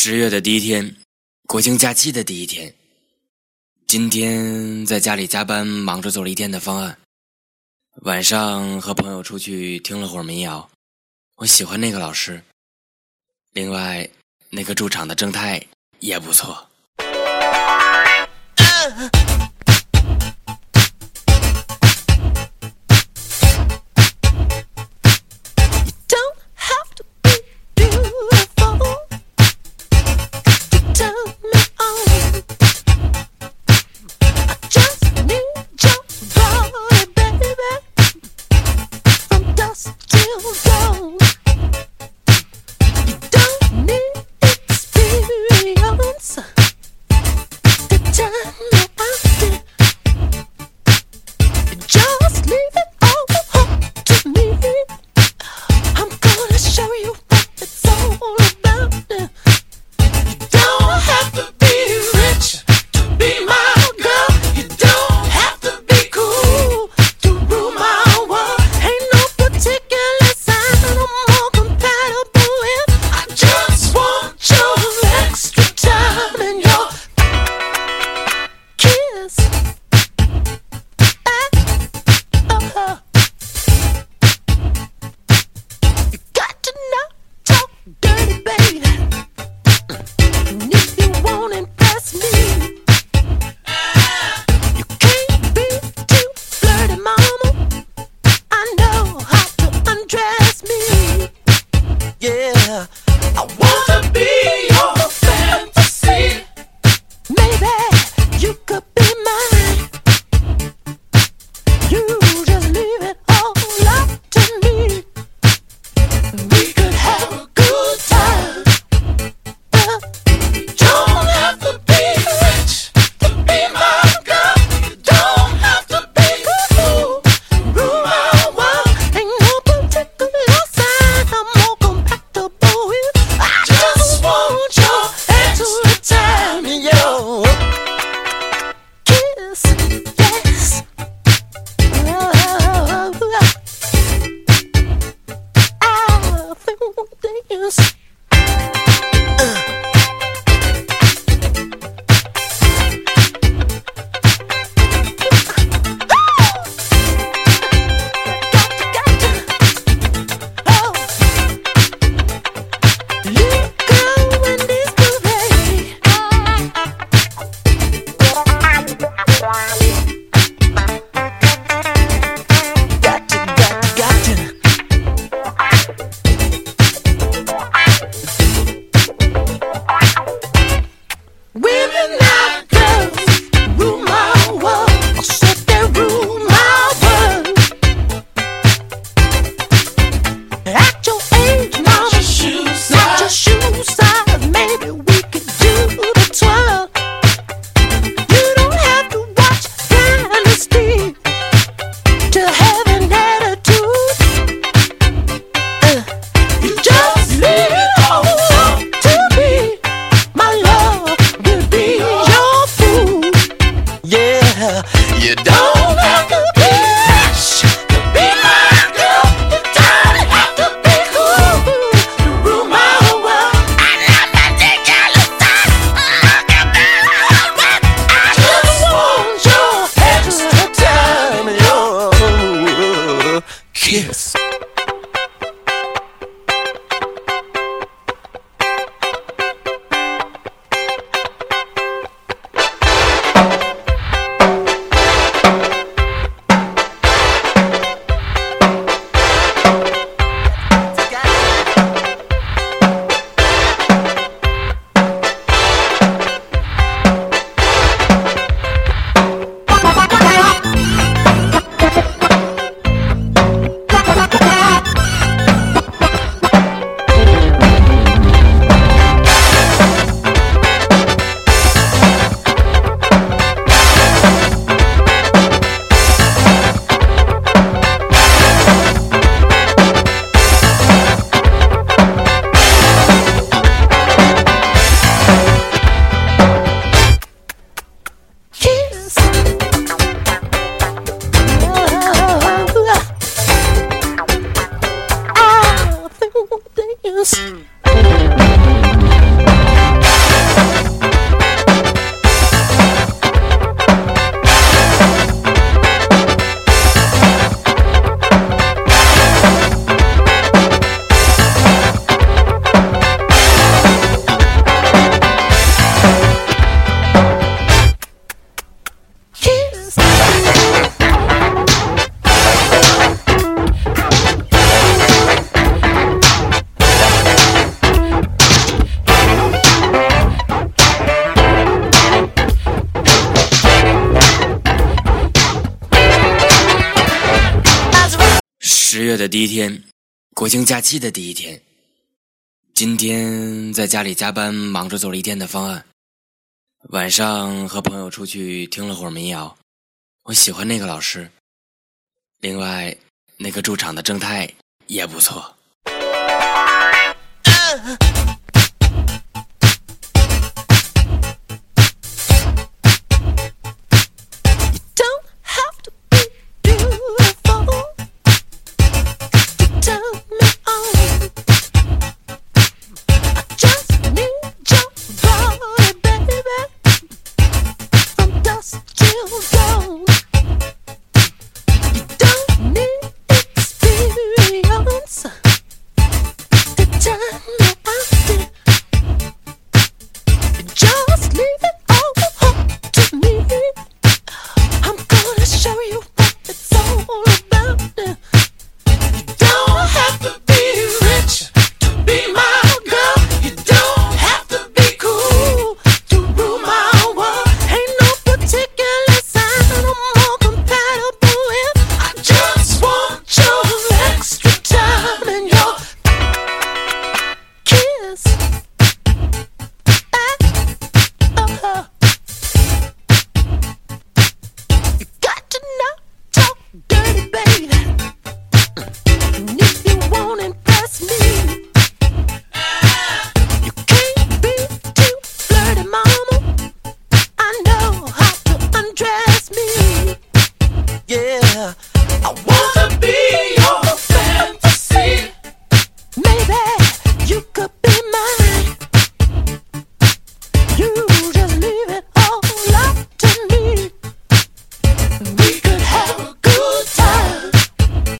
十月的第一天，国庆假期的第一天。今天在家里加班，忙着做了一天的方案。晚上和朋友出去听了会儿民谣，我喜欢那个老师。另外，那个驻场的正太也不错。matter. You don't have to. 十月的第一天，国庆假期的第一天。今天在家里加班，忙着做了一天的方案。晚上和朋友出去听了会儿民谣，我喜欢那个老师。另外，那个驻场的正太也不错。